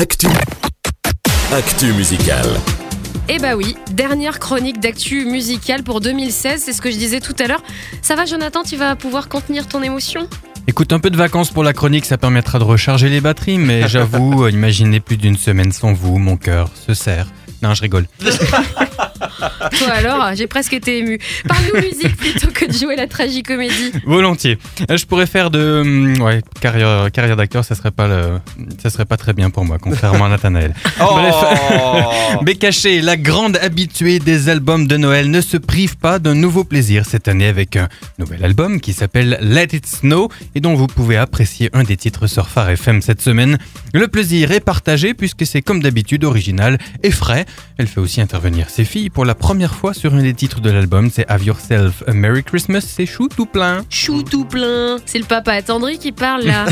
Actu. Actu musicale. Eh bah oui, dernière chronique d'actu musicale pour 2016, c'est ce que je disais tout à l'heure. Ça va Jonathan, tu vas pouvoir contenir ton émotion? Écoute, un peu de vacances pour la chronique, ça permettra de recharger les batteries, mais j'avoue, imaginez plus d'une semaine sans vous, mon cœur se serre. Non, je rigole. Toi alors, j'ai presque été ému. Parle-nous musique plutôt que de jouer la tragicomédie. Volontiers. Euh, Je pourrais faire de hum, ouais, carrière, carrière d'acteur, ça serait pas le, ça serait pas très bien pour moi, contrairement à Nathanaël. Bref, Bécaché, la grande habituée des albums de Noël, ne se prive pas d'un nouveau plaisir cette année avec un nouvel album qui s'appelle Let It Snow et dont vous pouvez apprécier un des titres sur Phare FM cette semaine. Le plaisir est partagé puisque c'est comme d'habitude original et frais. Elle fait aussi intervenir ses filles pour la première fois sur un des titres de l'album, c'est Have Yourself a Merry Christmas, c'est chou tout plein. Chou tout plein. C'est le papa attendri qui parle là.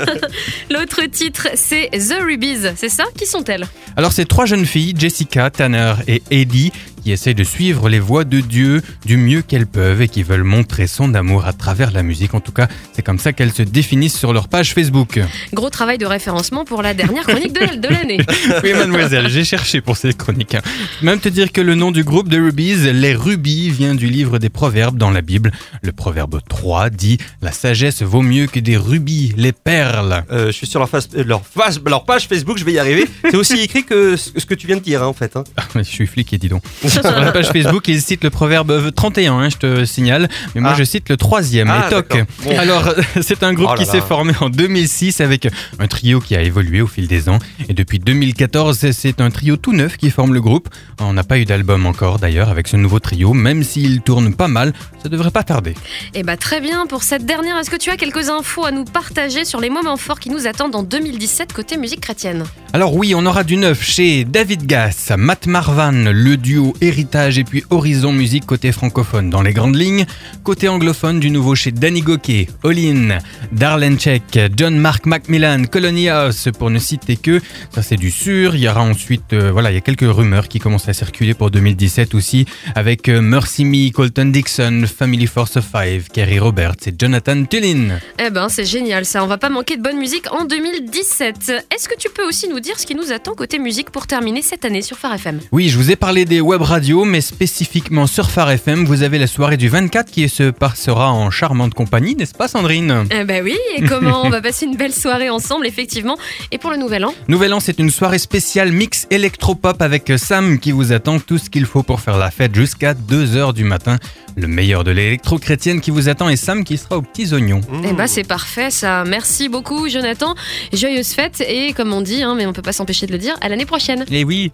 L'autre titre, c'est The Rubies. C'est ça? Qui sont-elles? Alors ces trois jeunes filles, Jessica, Tanner et Eddie, qui essayent de suivre les voies de Dieu du mieux qu'elles peuvent et qui veulent montrer son amour à travers la musique. En tout cas, c'est comme ça qu'elles se définissent sur leur page Facebook. Gros travail de référencement pour la dernière chronique de, l'année. Oui, mademoiselle, j'ai cherché pour cette chronique. Même te dire que le nom du groupe de Rubies, les rubis, vient du livre des proverbes dans la Bible. Le proverbe 3 dit La sagesse vaut mieux que des rubis, les perles. Euh, je suis sur leur, face- euh, leur, face- leur page Facebook, je vais y arriver. C'est aussi écrit que ce que tu viens de dire, hein, en fait. hein. Ah, je suis fliqué, dis donc. Sur la page Facebook, ils citent le proverbe 31, hein, je te signale. Mais moi, Ah. je cite le troisième, Ah, d'accord. Bon. Alors, c'est un groupe Oh là qui s'est formé en 2006 avec un trio qui a évolué au fil des ans. Et depuis 2014, c'est un trio tout neuf qui forme le groupe. On n'a pas eu d'album encore, d'ailleurs, avec ce nouveau trio. Même s'il tourne pas mal, ça devrait pas tarder. Eh bah très bien, pour cette dernière, est-ce que tu as quelques infos à nous partager sur les moments forts qui nous attendent en 2017 côté musique chrétienne? Alors oui, on aura du neuf chez David Gass, Matt Marvan, le duo Héritage et puis Horizon Musique côté francophone dans les grandes lignes. Côté anglophone, du nouveau chez Danny Gokey, Olin, Darlene Check, John Mark Macmillan, Colony House pour ne citer que. Ça c'est du sûr. Il y aura ensuite, euh, voilà, il y a quelques rumeurs qui commencent à circuler pour 2017 aussi avec euh, Mercy Me, Colton Dixon, Family Force of Five, Kerry Roberts et Jonathan Tullin. Eh ben c'est génial ça, on va pas manquer de bonne musique en 2017. Est-ce que tu peux aussi nous dire ce qui nous attend côté musique pour terminer cette année sur Phare FM Oui, je vous ai parlé des web radios, mais spécifiquement sur Phare FM, vous avez la soirée du 24 qui se passera en charmante compagnie, n'est-ce pas Sandrine? Eh ben oui, et comment on va passer une belle soirée ensemble effectivement. Et pour le nouvel an? Nouvel an, c'est une soirée spéciale mix électropop avec Sam qui vous attend tout ce qu'il faut pour faire la fête jusqu'à 2h du matin. Le meilleur de l'électro-chrétienne qui vous attend et Sam qui sera aux petits oignons. Eh ben c'est parfait ça. Merci beaucoup Jonathan. Joyeuse fête et comme on dit, hein, mais on peut pas s'empêcher de le dire, à l'année prochaine. Et oui